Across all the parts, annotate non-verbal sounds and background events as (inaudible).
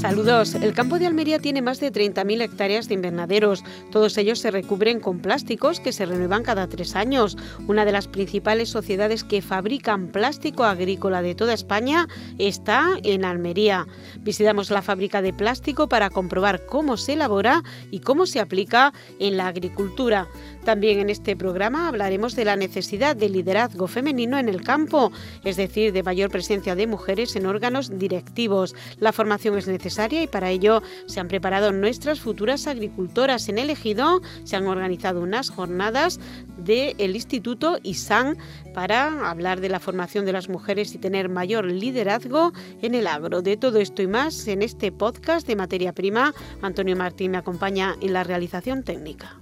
Saludos. El campo de Almería tiene más de 30.000 hectáreas de invernaderos. Todos ellos se recubren con plásticos que se renuevan cada tres años. Una de las principales sociedades que fabrican plástico agrícola de toda España está en Almería. Visitamos la fábrica de plástico para comprobar cómo se elabora y cómo se aplica en la agricultura. También en este programa hablaremos de la necesidad de liderazgo femenino en el campo, es decir, de mayor presencia de mujeres en órganos directivos. La formación es necesaria y para ello se han preparado nuestras futuras agricultoras. En el Ejido se han organizado unas jornadas del Instituto ISAN para hablar de la formación de las mujeres y tener mayor liderazgo en el agro. De todo esto y más en este podcast de materia prima, Antonio Martín me acompaña en la realización técnica.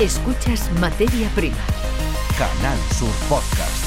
Escuchas Materia Prima. Canal Sur Podcast.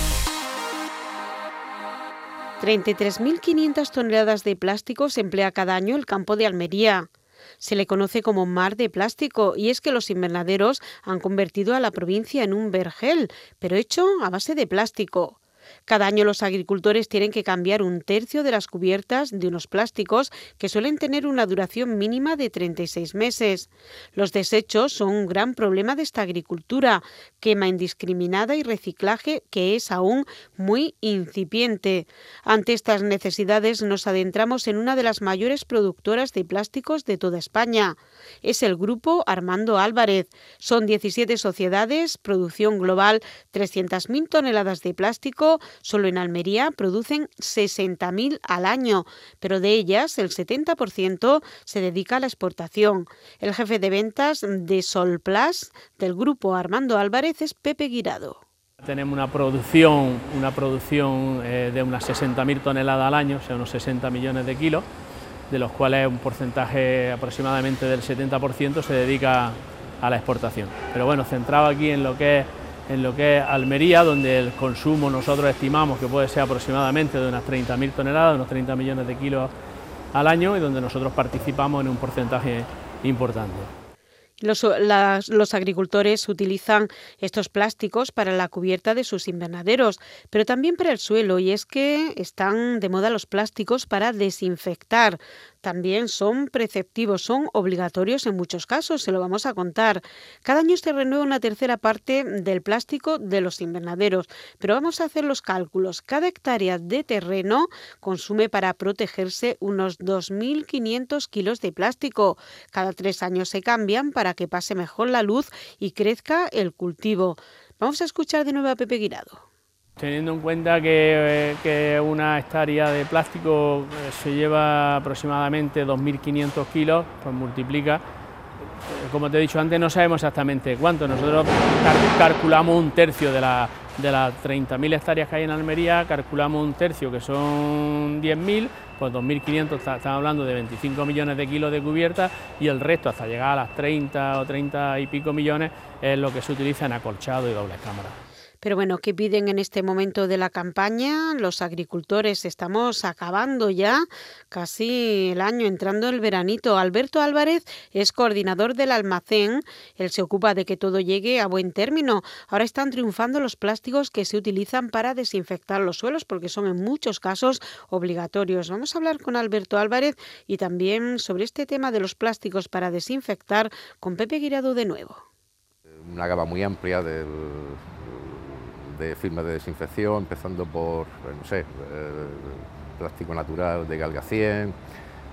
33.500 toneladas de plástico se emplea cada año el campo de Almería. Se le conoce como mar de plástico y es que los invernaderos han convertido a la provincia en un vergel, pero hecho a base de plástico. Cada año los agricultores tienen que cambiar un tercio de las cubiertas de unos plásticos que suelen tener una duración mínima de 36 meses. Los desechos son un gran problema de esta agricultura, quema indiscriminada y reciclaje que es aún muy incipiente. Ante estas necesidades nos adentramos en una de las mayores productoras de plásticos de toda España. Es el grupo Armando Álvarez. Son 17 sociedades, producción global 300.000 toneladas de plástico, solo en Almería producen 60.000 al año, pero de ellas el 70% se dedica a la exportación. El jefe de ventas de Solplas del grupo Armando Álvarez es Pepe Guirado. Tenemos una producción, una producción eh, de unas 60.000 toneladas al año, o sea, unos 60 millones de kilos, de los cuales un porcentaje aproximadamente del 70% se dedica a la exportación. Pero bueno, centrado aquí en lo que es en lo que es Almería, donde el consumo nosotros estimamos que puede ser aproximadamente de unas 30.000 toneladas, unos 30 millones de kilos al año y donde nosotros participamos en un porcentaje importante. Los, los, agricultores utilizan estos plásticos para la cubierta de sus invernaderos, pero también para el suelo, y es que están de moda los plásticos para desinfectar también son preceptivos, son obligatorios en muchos casos, se lo vamos a contar. Cada año se renueva una tercera parte del plástico de los invernaderos, pero vamos a hacer los cálculos. Cada hectárea de terreno consume para protegerse unos 2.500 kilos de plástico. Cada tres años se cambian para que pase mejor la luz y crezca el cultivo. Vamos a escuchar de nuevo a Pepe Guirado. Teniendo en cuenta que, que una hectárea de plástico eh, se lleva aproximadamente 2.500 kilos, pues multiplica. Eh, como te he dicho antes, no sabemos exactamente cuánto. Nosotros calculamos un tercio de, la, de las 30.000 hectáreas que hay en Almería, calculamos un tercio que son 10.000, pues 2.500, estamos hablando de 25 millones de kilos de cubierta y el resto, hasta llegar a las 30 o 30 y pico millones, es lo que se utiliza en acolchado y doble cámara. Pero bueno, ¿qué piden en este momento de la campaña los agricultores? Estamos acabando ya casi el año, entrando el veranito. Alberto Álvarez es coordinador del almacén. Él se ocupa de que todo llegue a buen término. Ahora están triunfando los plásticos que se utilizan para desinfectar los suelos porque son en muchos casos obligatorios. Vamos a hablar con Alberto Álvarez y también sobre este tema de los plásticos para desinfectar con Pepe Guirado de nuevo. Una gama muy amplia del de firmas de desinfección, empezando por, eh, no sé, eh, plástico natural de Galga 100,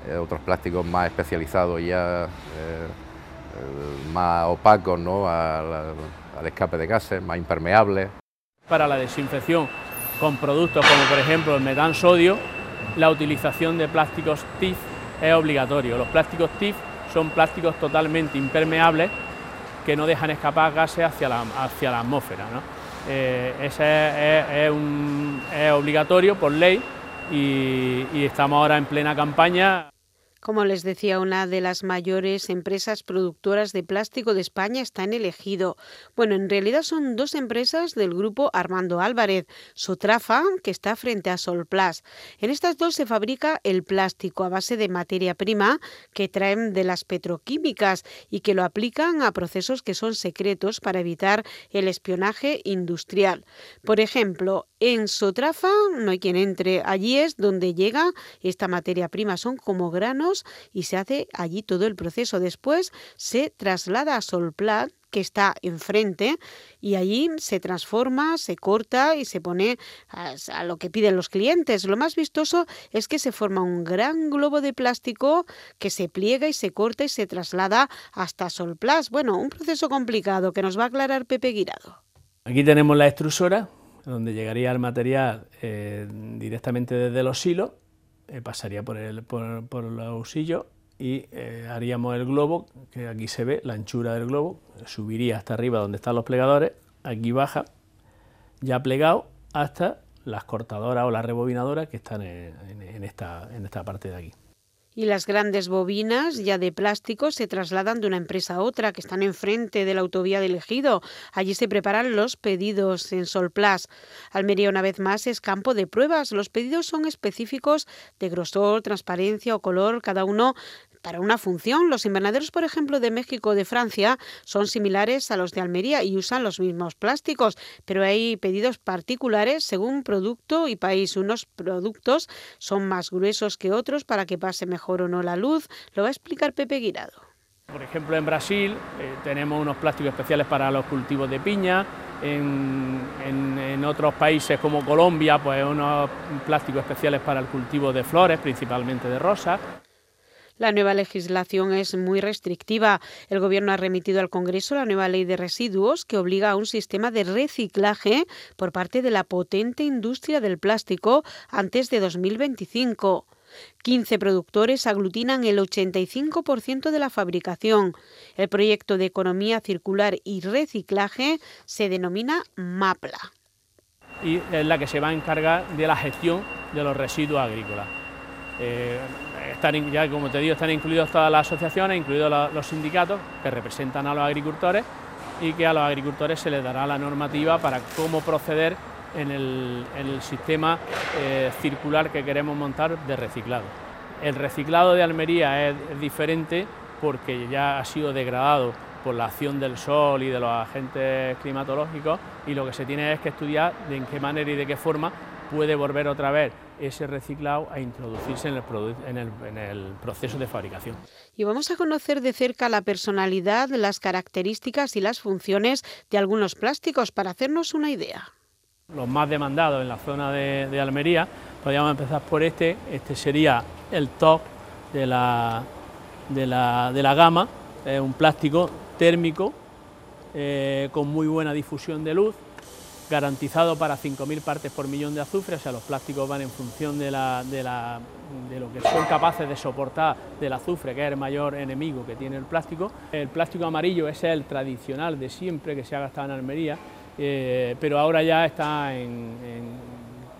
eh, otros plásticos más especializados ya, más opacos ¿no? al, escape de gases, más impermeables. Para la desinfección con productos como por ejemplo el metan sodio, la utilización de plásticos TIF es obligatorio. Los plásticos TIF son plásticos totalmente impermeables que no dejan escapar gases hacia la, hacia la atmósfera. ¿no? Eh, ese es, obligatorio por ley y, y estamos ahora en plena campaña. Como les decía, una de las mayores empresas productoras de plástico de España está en el ejido. Bueno, en realidad son dos empresas del grupo Armando Álvarez, Sotrafa, que está frente a Solplas. En estas dos se fabrica el plástico a base de materia prima que traen de las petroquímicas y que lo aplican a procesos que son secretos para evitar el espionaje industrial. Por ejemplo, en Sotrafa no hay quien entre. Allí es donde llega esta materia prima. Son como granos y se hace allí todo el proceso. Después se traslada a Solplat que está enfrente y allí se transforma, se corta y se pone a, lo que piden los clientes. Lo más vistoso es que se forma un gran globo de plástico que se pliega y se corta y se traslada hasta Solplas. Bueno, un proceso complicado que nos va a aclarar Pepe Guirado. Aquí tenemos la extrusora donde llegaría el material eh, directamente desde los silos, eh, pasaría por, el, por, los sillos y eh, haríamos el globo, que aquí se ve la anchura del globo, subiría hasta arriba donde están los plegadores, aquí baja, ya plegado hasta las cortadoras o las rebobinadoras que están en, en, esta, en esta parte de aquí y las grandes bobinas ya de plástico se trasladan de una empresa a otra que están enfrente de la autovía del Ejido. Allí se preparan los pedidos en Solplas. Almería una vez más es campo de pruebas. Los pedidos son específicos de grosor, transparencia o color, cada uno para una función. Los invernaderos, por ejemplo, de México o de Francia son similares a los de Almería y usan los mismos plásticos, pero hay pedidos particulares según producto y país. Unos productos son más gruesos que otros para que pase mejor o no la luz. Lo va a explicar Pepe Guirado. Por ejemplo, en Brasil eh, tenemos unos plásticos especiales para los cultivos de piña, en, en, otros países como Colombia, pues unos plásticos especiales para el cultivo de flores, principalmente de rosas. La nueva legislación es muy restrictiva. El Gobierno ha remitido al Congreso la nueva ley de residuos que obliga a un sistema de reciclaje por parte de la potente industria del plástico antes de 2025. 15 productores aglutinan el 85% de la fabricación. El proyecto de economía circular y reciclaje se denomina MAPLA. Y es la que se va a encargar de la gestión de los residuos agrícolas. Eh, están, ya como te digo, están incluidos todas las asociaciones, incluidos los, sindicatos que representan a los agricultores y que a los agricultores se les dará la normativa para cómo proceder en el, sistema eh, circular que queremos montar de reciclado. El reciclado de Almería es, es, diferente porque ya ha sido degradado por la acción del sol y de los agentes climatológicos y lo que se tiene es que estudiar de en qué manera y de qué forma puede volver otra vez ese reciclado a introducirse en el, en, el, en el, proceso de fabricación. Y vamos a conocer de cerca la personalidad, las características y las funciones de algunos plásticos para hacernos una idea los más demandados en la zona de, de, Almería. Podríamos empezar por este, este sería el top de la, de la, de la gama, es un plástico térmico eh, con muy buena difusión de luz, garantizado para 5.000 partes por millón de azufre, o sea, los plásticos van en función de, la, de, lo que son capaces de soportar del azufre, que es el mayor enemigo que tiene el plástico. El plástico amarillo es el tradicional de siempre que se ha gastado en Almería, eh, pero ahora ya está en,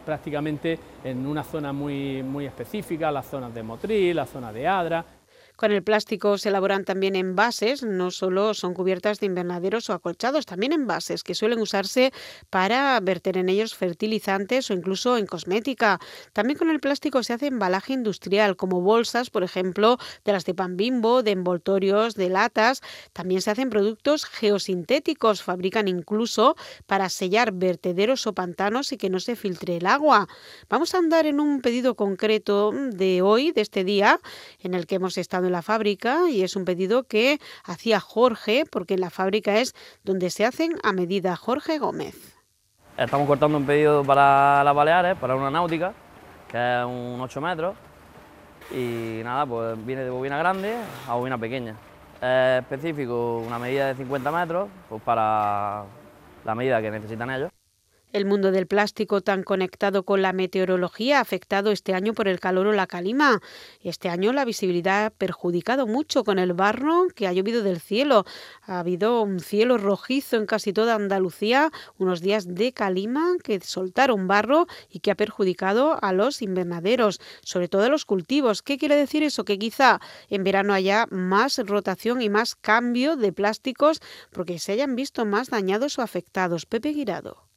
prácticamente en una zona muy, muy específica, las zonas de Motril, la zona de Adra. Con el plástico se elaboran también envases, no solo son cubiertas de invernaderos o acolchados, también envases que suelen usarse para verter en ellos fertilizantes o incluso en cosmética. También con el plástico se hace embalaje industrial, como bolsas, por ejemplo, de las de pan bimbo, de envoltorios, de latas. También se hacen productos geosintéticos, fabrican incluso para sellar vertederos o pantanos y que no se filtre el agua. Vamos a andar en un pedido concreto de hoy, de este día, en el que hemos estado en la fábrica y es un pedido que hacía Jorge, porque la fábrica es donde se hacen a medida. Jorge Gómez. Estamos cortando un pedido para las Baleares, para una náutica, que es un 8 metros, y nada, pues viene de bobina grande a bobina pequeña. Es específico una medida de 50 metros, pues para la medida que necesitan ellos. El mundo del plástico tan conectado con la meteorología afectado este año por el calor o la calima. Este año la visibilidad ha perjudicado mucho con el barro que ha llovido del cielo. Ha habido un cielo rojizo en casi toda Andalucía, unos días de calima que soltaron barro y que ha perjudicado a los invernaderos, sobre todo a los cultivos. ¿Qué quiere decir eso? Que quizá en verano haya más rotación y más cambio de plásticos porque se hayan visto más dañados o afectados. Pepe Guirado.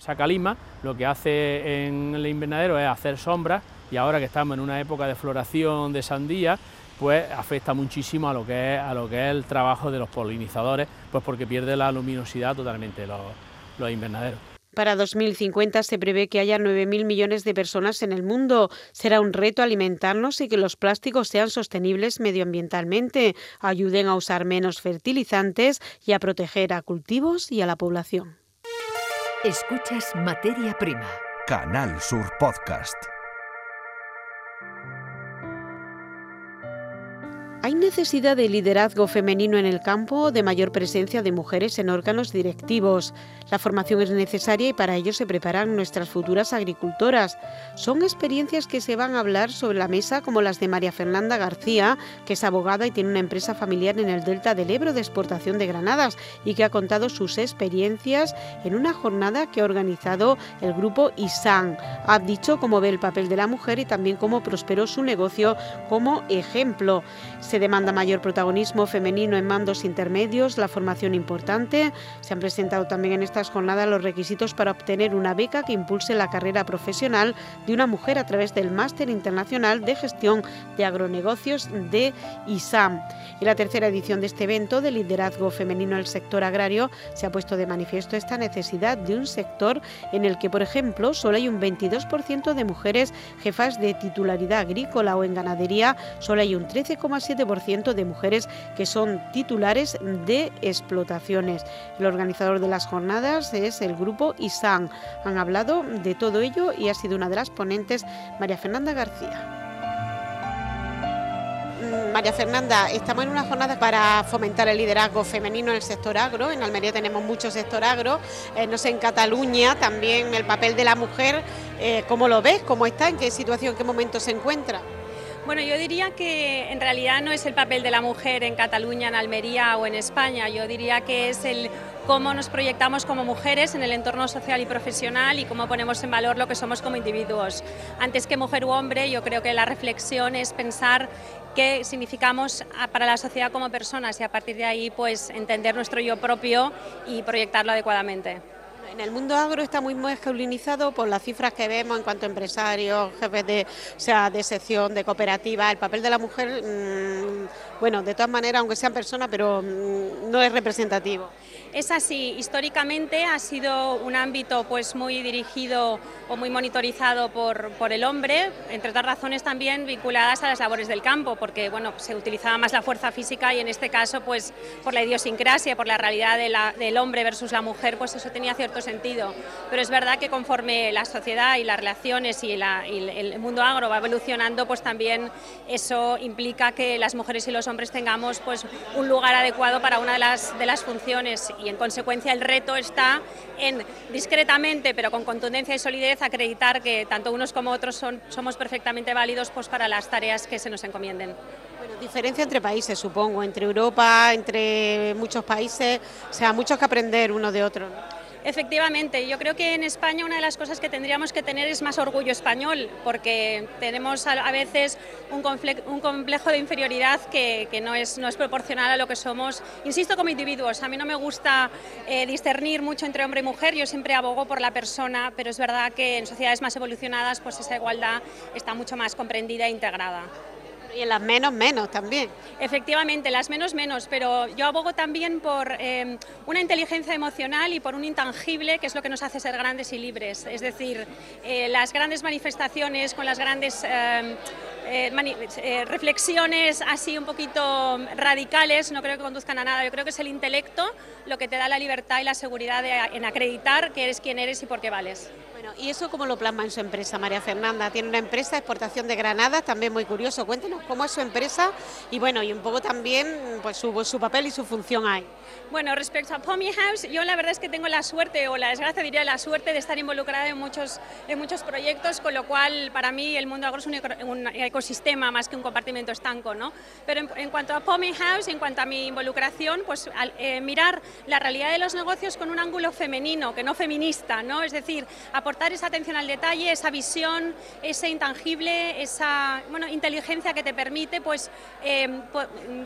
Esa calima lo que hace en el invernadero es hacer sombras y ahora que estamos en una época de floración de sandía, pues afecta muchísimo a lo que es, a lo que es el trabajo de los polinizadores, pues porque pierde la luminosidad totalmente los, los invernaderos. Para 2050 se prevé que haya 9.000 millones de personas en el mundo. Será un reto alimentarnos y que los plásticos sean sostenibles medioambientalmente, ayuden a usar menos fertilizantes y a proteger a cultivos y a la población. Escuchas Materia Prima. Canal Sur Podcast. ¿Hay necesidad de liderazgo femenino en el campo, de mayor presencia de mujeres en órganos directivos? La formación es necesaria y para ello se preparan nuestras futuras agricultoras. Son experiencias que se van a hablar sobre la mesa como las de María Fernanda García, que es abogada y tiene una empresa familiar en el Delta del Ebro de exportación de granadas y que ha contado sus experiencias en una jornada que ha organizado el grupo ISAN. Ha dicho cómo ve el papel de la mujer y también cómo prosperó su negocio como ejemplo. Demanda mayor protagonismo femenino en mandos intermedios, la formación importante. Se han presentado también en estas jornadas los requisitos para obtener una beca que impulse la carrera profesional de una mujer a través del Máster Internacional de Gestión de Agronegocios de ISAM. Y la tercera edición de este evento de liderazgo femenino en el sector agrario se ha puesto de manifiesto esta necesidad de un sector en el que, por ejemplo, solo hay un 22% de mujeres jefas de titularidad agrícola o en ganadería, solo hay un 13,7% de mujeres que son titulares de explotaciones. El organizador de las jornadas es el grupo ISAN. Han hablado de todo ello y ha sido una de las ponentes María Fernanda García. María Fernanda, estamos en una jornada para fomentar el liderazgo femenino en el sector agro. En Almería tenemos mucho sector agro. Eh, no sé, en Cataluña también el papel de la mujer. Eh, ¿Cómo lo ves? ¿Cómo está? ¿En qué situación, en qué momento se encuentra? Bueno, yo diría que en realidad no es el papel de la mujer en Cataluña, en Almería o en España. Yo diría que es el cómo nos proyectamos como mujeres en el entorno social y profesional y cómo ponemos en valor lo que somos como individuos. Antes que mujer u hombre, yo creo que la reflexión es pensar qué significamos para la sociedad como personas y a partir de ahí pues entender nuestro yo propio y proyectarlo adecuadamente. En el mundo agro está muy masculinizado por las cifras que vemos en cuanto a empresarios, jefes de, sea, de sección, de cooperativa. El papel de la mujer, mm, bueno, de todas maneras, aunque sean personas, pero mm, no es representativo. Es así, históricamente ha sido un ámbito pues muy dirigido o muy monitorizado por, por, el hombre, entre otras razones también vinculadas a las labores del campo, porque bueno, se utilizaba más la fuerza física y en este caso pues por la idiosincrasia, por la realidad del hombre versus la mujer, pues eso tenía cierto sentido. Pero es verdad que conforme la sociedad y las relaciones y, y el mundo agro va evolucionando, pues también eso implica que las mujeres y los hombres tengamos pues un lugar adecuado para una de las, de las funciones y en consecuencia el reto está en discretamente pero con contundencia y solidez acreditar que tanto unos como otros son, somos perfectamente válidos pues, para las tareas que se nos encomienden. Diferencia entre países, supongo, entre Europa, entre muchos países, o sea, muchos que aprender uno de otro. Efectivamente, yo creo que en España una de las cosas que tendríamos que tener es más orgullo español, porque tenemos a, veces un, complejo de inferioridad que, no, es, no es proporcional a lo que somos, insisto, como individuos. A mí no me gusta eh, discernir mucho entre hombre y mujer, yo siempre abogo por la persona, pero es verdad que en sociedades más evolucionadas pues esa igualdad está mucho más comprendida e integrada. Y en las menos, menos también. Efectivamente, las menos, menos, pero yo abogo también por eh, una inteligencia emocional y por un intangible que es lo que nos hace ser grandes y libres. Es decir, eh, las grandes manifestaciones con las grandes eh, reflexiones así un poquito radicales no creo que conduzcan a nada. Yo creo que es el intelecto lo que te da la libertad y la seguridad en acreditar que eres quien eres y por qué vales. ¿Y eso cómo lo plasma en su empresa, María Fernanda? Tiene una empresa de exportación de granadas, también muy curioso. Cuéntenos cómo es su empresa y bueno, y un poco también pues su, su papel y su función ahí. Bueno, respecto a Pommy House, yo la verdad es que tengo la suerte, o la desgracia diría la suerte de estar involucrada en muchos, en muchos proyectos, con lo cual para mí el mundo agro es un, ecosistema más que un compartimento estanco. ¿no? Pero en, cuanto a Pommy House, en cuanto a mi involucración, pues eh, mirar la realidad de los negocios con un ángulo femenino, que no feminista, ¿no? es decir, aportar esa atención al detalle, esa visión, ese intangible, esa bueno, inteligencia que te permite pues, eh,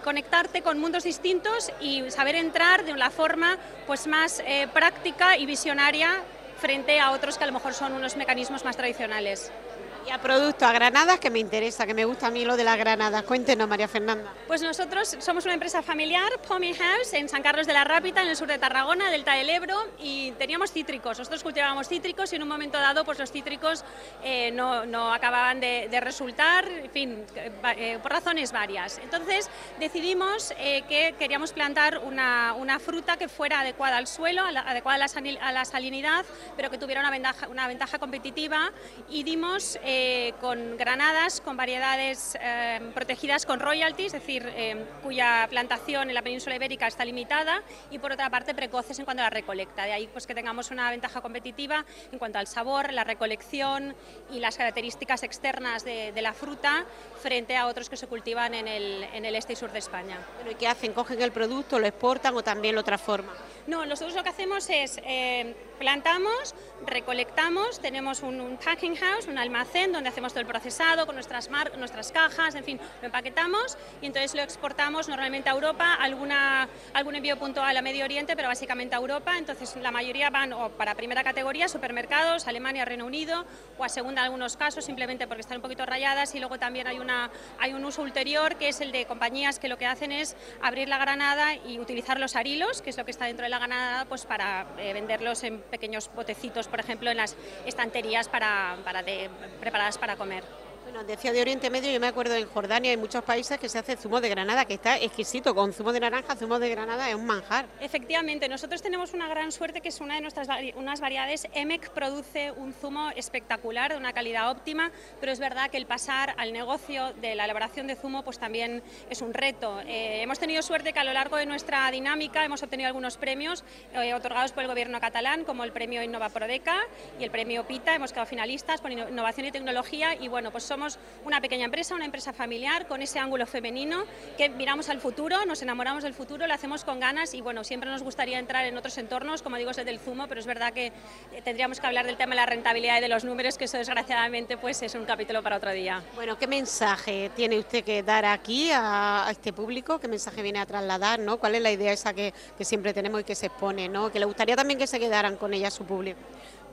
conectarte con mundos distintos y saber entrar de una forma pues, más eh, práctica y visionaria frente a otros que a lo mejor son unos mecanismos más tradicionales. Y a producto, a granadas, que me interesa, que me gusta a mí lo de las granadas. Cuéntenos, María Fernanda. Pues nosotros somos una empresa familiar, Pommy House, en San Carlos de la Rápita, en el sur de Tarragona, Delta del Ebro, y teníamos cítricos. Nosotros cultivábamos cítricos y en un momento dado pues los cítricos eh, no, no, acababan de, resultar, en fin, eh, por razones varias. Entonces decidimos eh, que queríamos plantar una, una, fruta que fuera adecuada al suelo, adecuada a la, salinidad, pero que tuviera una ventaja, una ventaja competitiva y dimos... con granadas, con variedades eh, protegidas con royalties, es decir, eh, cuya plantación en la península ibérica está limitada y por otra parte precoces en cuanto a la recolecta. De ahí pues que tengamos una ventaja competitiva en cuanto al sabor, la recolección y las características externas de, la fruta frente a otros que se cultivan en el, en el este y sur de España. ¿y qué hacen? ¿Cogen el producto, lo exportan o también lo transforman? No, nosotros lo que hacemos es plantamos, recolectamos, tenemos un packing house, un almacén donde hacemos todo el procesado con nuestras, nuestras cajas, en fin, lo empaquetamos y entonces lo exportamos normalmente a Europa, alguna, algún envío puntual a Medio Oriente, pero básicamente a Europa. Entonces la mayoría van o para primera categoría, supermercados, Alemania, Reino Unido, o a segunda en algunos casos, simplemente porque están un poquito rayadas y luego también hay, una, hay un uso ulterior que es el de compañías que lo que hacen es abrir la granada y utilizar los arilos, que es lo que está dentro de la granada, pues para eh, venderlos en pequeños botecitos, por ejemplo, en las estanterías para, para de, preparadas para comer. Bueno, decía de Oriente Medio, yo me acuerdo en Jordania hay muchos países que se hace zumo de granada, que está exquisito, con zumo de naranja, zumo de granada es un manjar. Efectivamente, nosotros tenemos una gran suerte que es una de nuestras unas variedades. EMEC produce un zumo espectacular, de una calidad óptima, pero es verdad que el pasar al negocio de la elaboración de zumo pues también es un reto. Eh, hemos tenido suerte que a lo largo de nuestra dinámica hemos obtenido algunos premios eh, otorgados por el gobierno catalán, como el premio Innova Prodeca y el premio PITA, hemos quedado finalistas por innovación y tecnología y bueno, pues somos una pequeña empresa, una empresa familiar con ese ángulo femenino que miramos al futuro, nos enamoramos del futuro, lo hacemos con ganas y bueno, siempre nos gustaría entrar en otros entornos, como digo, es el del zumo, pero es verdad que eh, tendríamos que hablar del tema de la rentabilidad y de los números, que eso desgraciadamente pues es un capítulo para otro día. Bueno, ¿qué mensaje tiene usted que dar aquí a, este público? ¿Qué mensaje viene a trasladar? ¿no? ¿Cuál es la idea esa que, que siempre tenemos y que se expone? ¿no? Que le gustaría también que se quedaran con ella su público.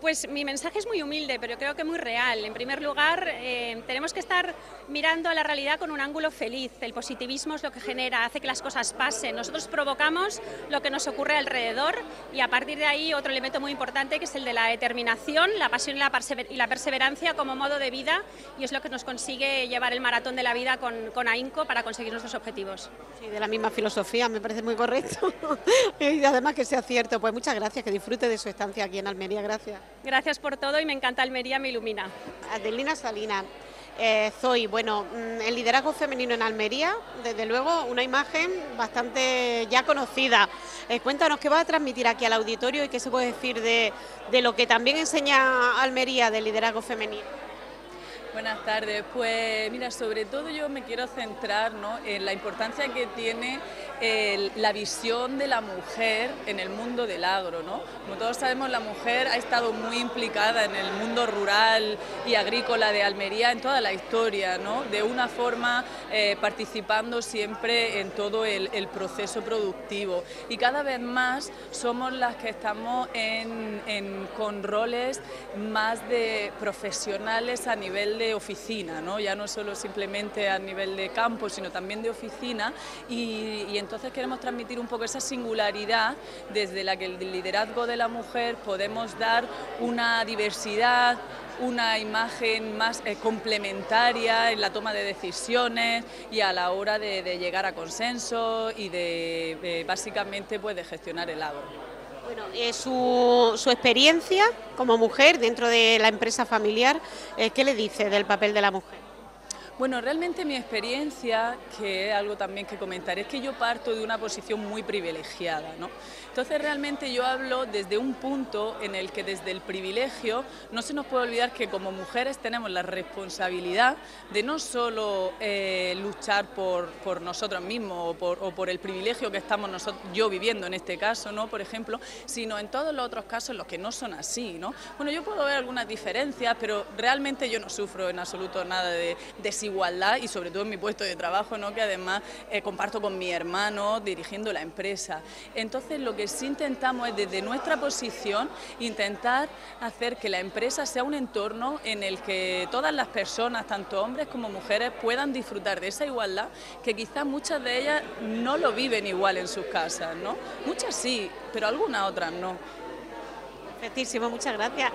Pues mi mensaje es muy humilde, pero creo que muy real. En primer lugar, eh, tenemos que estar mirando a la realidad con un ángulo feliz. El positivismo es lo que genera, hace que las cosas pasen. Nosotros provocamos lo que nos ocurre alrededor y a partir de ahí otro elemento muy importante que es el de la determinación, la pasión y la, perseverancia como modo de vida y es lo que nos consigue llevar el maratón de la vida con, con AINCO para conseguir nuestros objetivos. Sí, de la misma filosofía, me parece muy correcto (laughs) y además que sea cierto. Pues muchas gracias, que disfrute de su estancia aquí en Almería. Gracias. Gracias por todo y me encanta Almería, me ilumina. Adelina Salina. Eh, Zoe, bueno, mm, el liderazgo femenino en Almería, desde luego una imagen bastante ya conocida. Eh, cuéntanos qué va a transmitir aquí al auditorio y qué se puede decir de, de lo que también enseña Almería del liderazgo femenino. Buenas tardes. Pues mira, sobre todo yo me quiero centrar en la importancia que tiene la visión de la mujer en el mundo del agro. ¿no? Como todos sabemos, la mujer ha estado muy implicada en el mundo rural y agrícola de Almería en toda la historia, ¿no? de una forma eh, participando siempre en todo el, proceso productivo. Y cada vez más somos las que estamos con roles más de profesionales a nivel de oficina, ¿no? ya no solo simplemente a nivel de campo, sino también de oficina, y, entonces queremos transmitir un poco esa singularidad desde la que el liderazgo de la mujer podemos dar una diversidad, una imagen más eh, complementaria en la toma de decisiones y a la hora de, llegar a consenso y de, básicamente pues, de gestionar el agro. Bueno, eh, su, su, experiencia como mujer dentro de la empresa familiar, eh, ¿qué le dice del papel de la mujer? Bueno, realmente mi experiencia, que es algo también que comentaré, es que yo parto de una posición muy privilegiada, ¿no? Entonces realmente yo hablo desde un punto en el que desde el privilegio no se nos puede olvidar que como mujeres tenemos la responsabilidad de no solo eh, luchar por, por, nosotros mismos o por, el privilegio que estamos yo viviendo en este caso, ¿no? por ejemplo, sino en todos los otros casos los que no son así. ¿no? Bueno, yo puedo ver algunas diferencias, pero realmente yo no sufro en absoluto nada de desigualdad igualdad y sobre todo en mi puesto de trabajo, ¿no? que además eh, comparto con mi hermano dirigiendo la empresa. Entonces lo que sí intentamos es desde nuestra posición intentar hacer que la empresa sea un entorno en el que todas las personas, tanto hombres como mujeres, puedan disfrutar de esa igualdad que quizás muchas de ellas no lo viven igual en sus casas, ¿no? Muchas sí, pero algunas otras no. Perfectísimo, muchas gracias.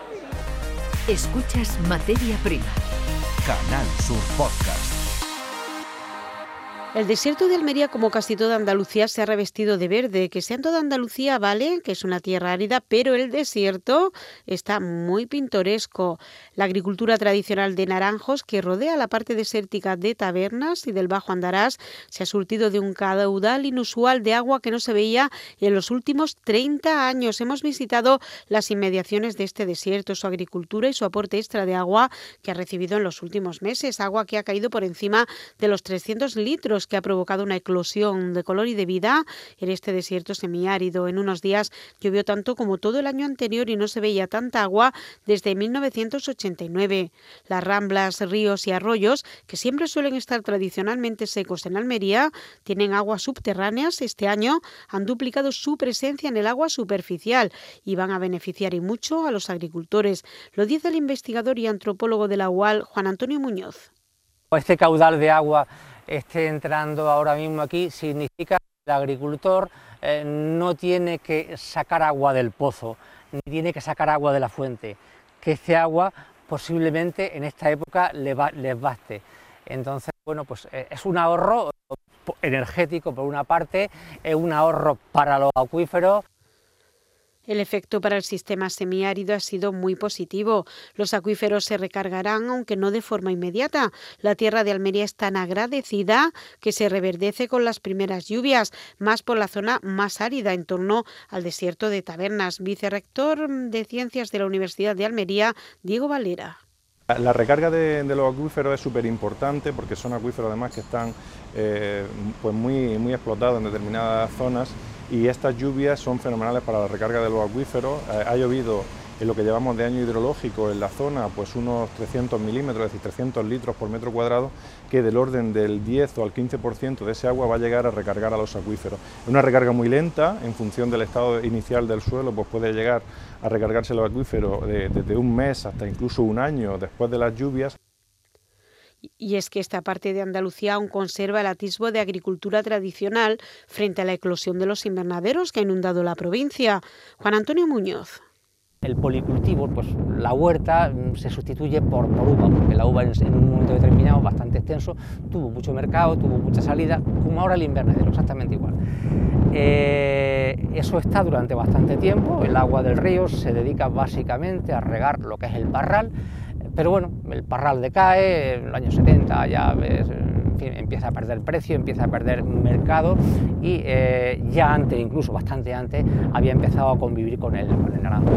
Escuchas Materia Prima. Canal Sur Podcast. El desierto de Almería, como casi toda Andalucía, se ha revestido de verde. Que sea en toda Andalucía, vale, que es una tierra árida, pero el desierto está muy pintoresco. La agricultura tradicional de naranjos, que rodea la parte desértica de Tabernas y del Bajo Andarás, se ha surtido de un caudal inusual de agua que no se veía en los últimos 30 años. Hemos visitado las inmediaciones de este desierto, su agricultura y su aporte extra de agua que ha recibido en los últimos meses. Agua que ha caído por encima de los 300 litros que ha provocado una eclosión de color y de vida en este desierto semiárido. En unos días llovió tanto como todo el año anterior y no se veía tanta agua desde 1989. Las ramblas, ríos y arroyos, que siempre suelen estar tradicionalmente secos en Almería, tienen aguas subterráneas. Este año han duplicado su presencia en el agua superficial y van a beneficiar y mucho a los agricultores. Lo dice el investigador y antropólogo de la UAL, Juan Antonio Muñoz. Este caudal de agua esté entrando ahora mismo aquí, significa que el agricultor eh, no tiene que sacar agua del pozo, ni tiene que sacar agua de la fuente, que este agua posiblemente en esta época les, baste. Entonces, bueno, pues eh, es un ahorro energético por una parte, es un ahorro para los acuíferos, el efecto para el sistema semiárido ha sido muy positivo. Los acuíferos se recargarán, aunque no de forma inmediata. La tierra de Almería es tan agradecida que se reverdece con las primeras lluvias, más por la zona más árida, en torno al desierto de Tabernas. Vicerrector de Ciencias de la Universidad de Almería, Diego Valera. La recarga de, los acuíferos es súper importante porque son acuíferos además que están eh, pues muy, muy explotados en determinadas zonas y estas lluvias son fenomenales para la recarga de los acuíferos. Eh, ha llovido en lo que llevamos de año hidrológico en la zona, pues unos 300 milímetros, es decir, 300 litros por metro cuadrado, que del orden del 10 o al 15% de ese agua va a llegar a recargar a los acuíferos. Una recarga muy lenta, en función del estado inicial del suelo, pues puede llegar a recargarse los acuíferos desde un mes hasta incluso un año después de las lluvias. Y es que esta parte de Andalucía aún conserva el atisbo de agricultura tradicional frente a la eclosión de los invernaderos que ha inundado la provincia. Juan Antonio Muñoz. El policultivo, pues la huerta mm, se sustituye por, uva, porque la uva en, un momento determinado, bastante extenso, tuvo mucho mercado, tuvo mucha salida, como ahora el invernadero, exactamente igual. Eh, eso está durante bastante tiempo, el agua del río se dedica básicamente a regar lo que es el parral, pero bueno, el parral decae, en los años 70 ya empieza a perder precio, empieza a perder mercado y eh, ya antes, incluso bastante antes, había empezado a convivir con el, con el naranjo.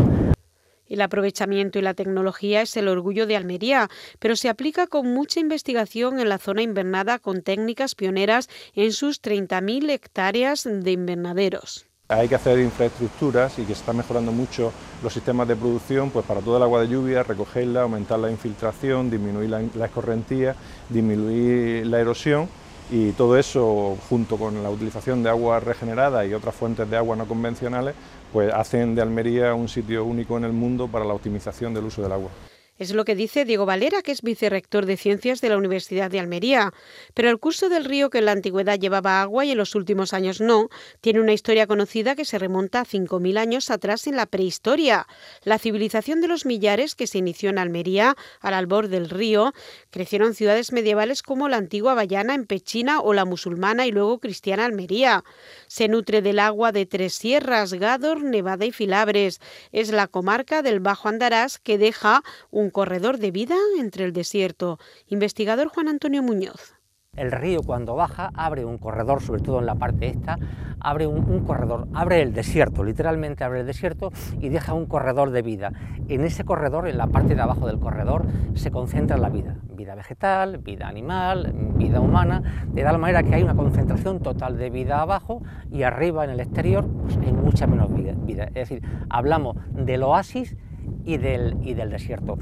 El aprovechamiento y la tecnología es el orgullo de Almería, pero se aplica con mucha investigación en la zona invernada con técnicas pioneras en sus 30.000 hectáreas de invernaderos. Hay que hacer infraestructuras y que se está mejorando mucho los sistemas de producción pues para todo el agua de lluvia, recogerla, aumentar la infiltración, disminuir la, escorrentía, disminuir la erosión y todo eso junto con la utilización de agua regenerada y otras fuentes de agua no convencionales pues hacen de Almería un sitio único en el mundo para la optimización del uso del agua. Es lo que dice Diego Valera, que es vicerrector de Ciencias de la Universidad de Almería. Pero el curso del río que en la antigüedad llevaba agua y en los últimos años no, tiene una historia conocida que se remonta a 5.000 años atrás en la prehistoria. La civilización de los millares, que se inició en Almería, al albor del río, crecieron ciudades medievales como la antigua Bayana en Pechina o la musulmana y luego cristiana Almería. Se nutre del agua de Tres Sierras, Gádor, Nevada y Filabres. Es la comarca del Bajo Andarás que deja un un corredor de vida entre el desierto. Investigador Juan Antonio Muñoz. El río cuando baja abre un corredor, sobre todo en la parte esta, abre un, corredor, abre el desierto, literalmente abre el desierto y deja un corredor de vida. En ese corredor, en la parte de abajo del corredor, se concentra la vida, vida vegetal, vida animal, vida humana, de tal manera que hay una concentración total de vida abajo y arriba en el exterior pues, hay mucha menos vida, vida. Es decir, hablamos del oasis y del, y del desierto.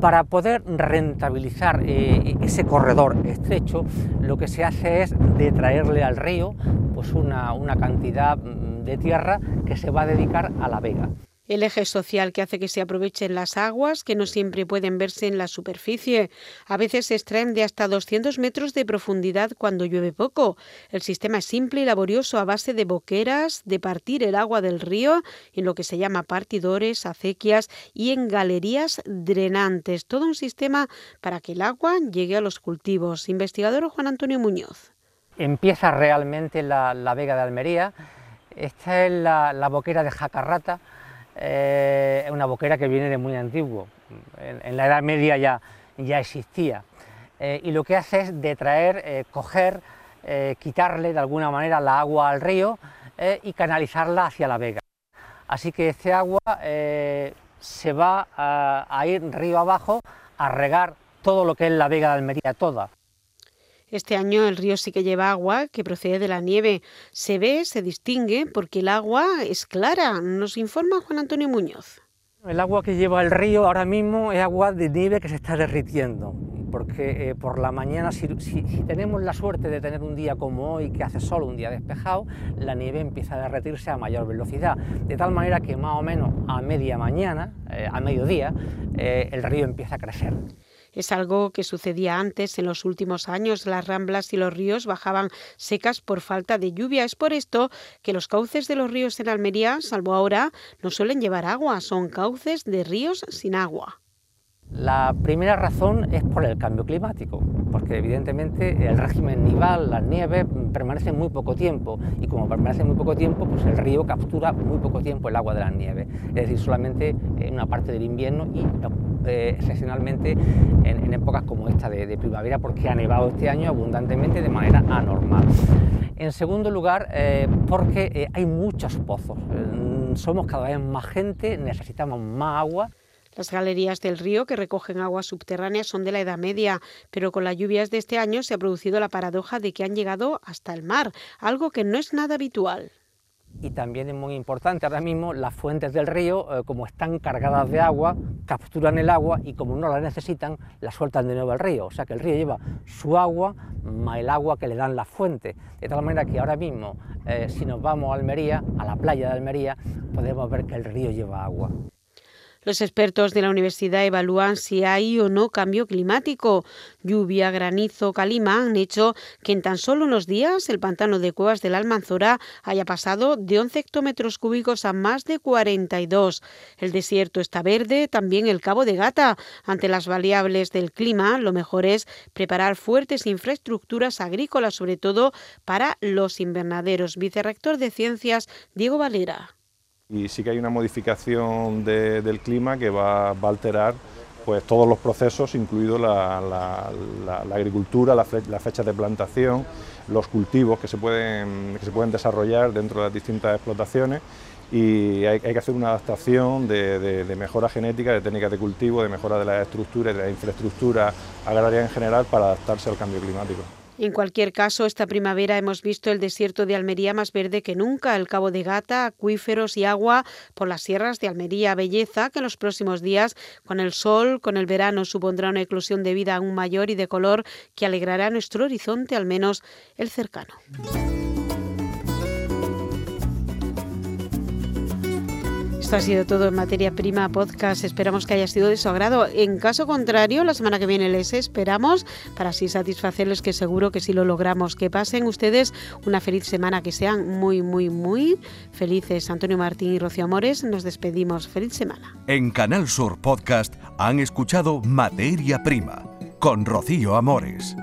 Para poder rentabilizar eh, ese corredor estrecho, lo que se hace es de traerle al río pues una, una cantidad de tierra que se va a dedicar a la vega el eje social que hace que se aprovechen las aguas, que no siempre pueden verse en la superficie. A veces se extraen de hasta 200 metros de profundidad cuando llueve poco. El sistema es simple y laborioso a base de boqueras, de partir el agua del río en lo que se llama partidores, acequias y en galerías drenantes. Todo un sistema para que el agua llegue a los cultivos. Investigador Juan Antonio Muñoz. Empieza realmente la, vega de Almería. Esta es la, la boquera de Jacarrata eh, una boquera que viene de muy antiguo, en, la Edad Media ya, ya existía, eh, y lo que hace es de traer, eh, coger, quitarle de alguna manera la agua al río y canalizarla hacia la vega. Así que este agua se va a ir río abajo a regar todo lo que es la vega de Almería, toda. Este año el río sí que lleva agua que procede de la nieve. Se ve, se distingue porque el agua es clara, nos informa Juan Antonio Muñoz. El agua que lleva el río ahora mismo es agua de nieve que se está derritiendo, porque eh, por la mañana, si, tenemos la suerte de tener un día como hoy, que hace sol, un día despejado, la nieve empieza a derretirse a mayor velocidad, de tal manera que más o menos a media mañana, eh, a mediodía, eh, el río empieza a crecer. Es algo que sucedía antes. En los últimos años las ramblas y los ríos bajaban secas por falta de lluvia. Es por esto que los cauces de los ríos en Almería, salvo ahora, no suelen llevar agua. Son cauces de ríos sin agua. La primera razón es por el cambio climático, porque evidentemente el régimen nival, las nieves, permanecen muy poco tiempo y como permanecen muy poco tiempo, pues el río captura muy poco tiempo el agua de las nieves, es decir, solamente en una parte del invierno y eh, excepcionalmente en, épocas como esta de, primavera, porque ha nevado este año abundantemente de manera anormal. En segundo lugar, eh, porque eh, hay muchos pozos, somos cada vez más gente, necesitamos más agua las galerías del río que recogen aguas subterráneas son de la Edad Media, pero con las lluvias de este año se ha producido la paradoja de que han llegado hasta el mar, algo que no es nada habitual. Y también es muy importante, ahora mismo las fuentes del río, eh, como están cargadas de agua, capturan el agua y como no la necesitan, la sueltan de nuevo al río. O sea que el río lleva su agua más el agua que le dan las fuentes. De tal manera que ahora mismo, eh, si nos vamos a Almería, a la playa de Almería, podemos ver que el río lleva agua. Los expertos de la universidad evalúan si hay o no cambio climático. Lluvia, granizo, calima han hecho que en tan solo unos días el pantano de Cuevas del Almanzora haya pasado de 11 hectómetros cúbicos a más de 42. El desierto está verde, también el Cabo de Gata. Ante las variables del clima, lo mejor es preparar fuertes infraestructuras agrícolas, sobre todo para los invernaderos. Vicerrector de Ciencias, Diego Valera y sí que hay una modificación del clima que va, a alterar pues, todos los procesos, incluido la, agricultura, las fechas de plantación, los cultivos que se, pueden, que se pueden desarrollar dentro de las distintas explotaciones y hay, que hacer una adaptación de, de, mejora genética, de técnicas de cultivo, de mejora de las estructuras, de la infraestructura agraria en general para adaptarse al cambio climático. En cualquier caso, esta primavera hemos visto el desierto de Almería más verde que nunca, el Cabo de Gata, acuíferos y agua por las sierras de Almería, belleza que en los próximos días, con el sol, con el verano, supondrá una eclosión de vida aún mayor y de color que alegrará nuestro horizonte, al menos el cercano. Esto ha sido todo en materia prima podcast. Esperamos que haya sido de su agrado. En caso contrario, la semana que viene les esperamos para así satisfacerles que seguro que sí lo logramos. Que pasen ustedes una feliz semana, que sean muy, muy, muy felices. Antonio Martín y Rocío Amores, nos despedimos. Feliz semana. En Canal Sur Podcast han escuchado Materia Prima con Rocío Amores.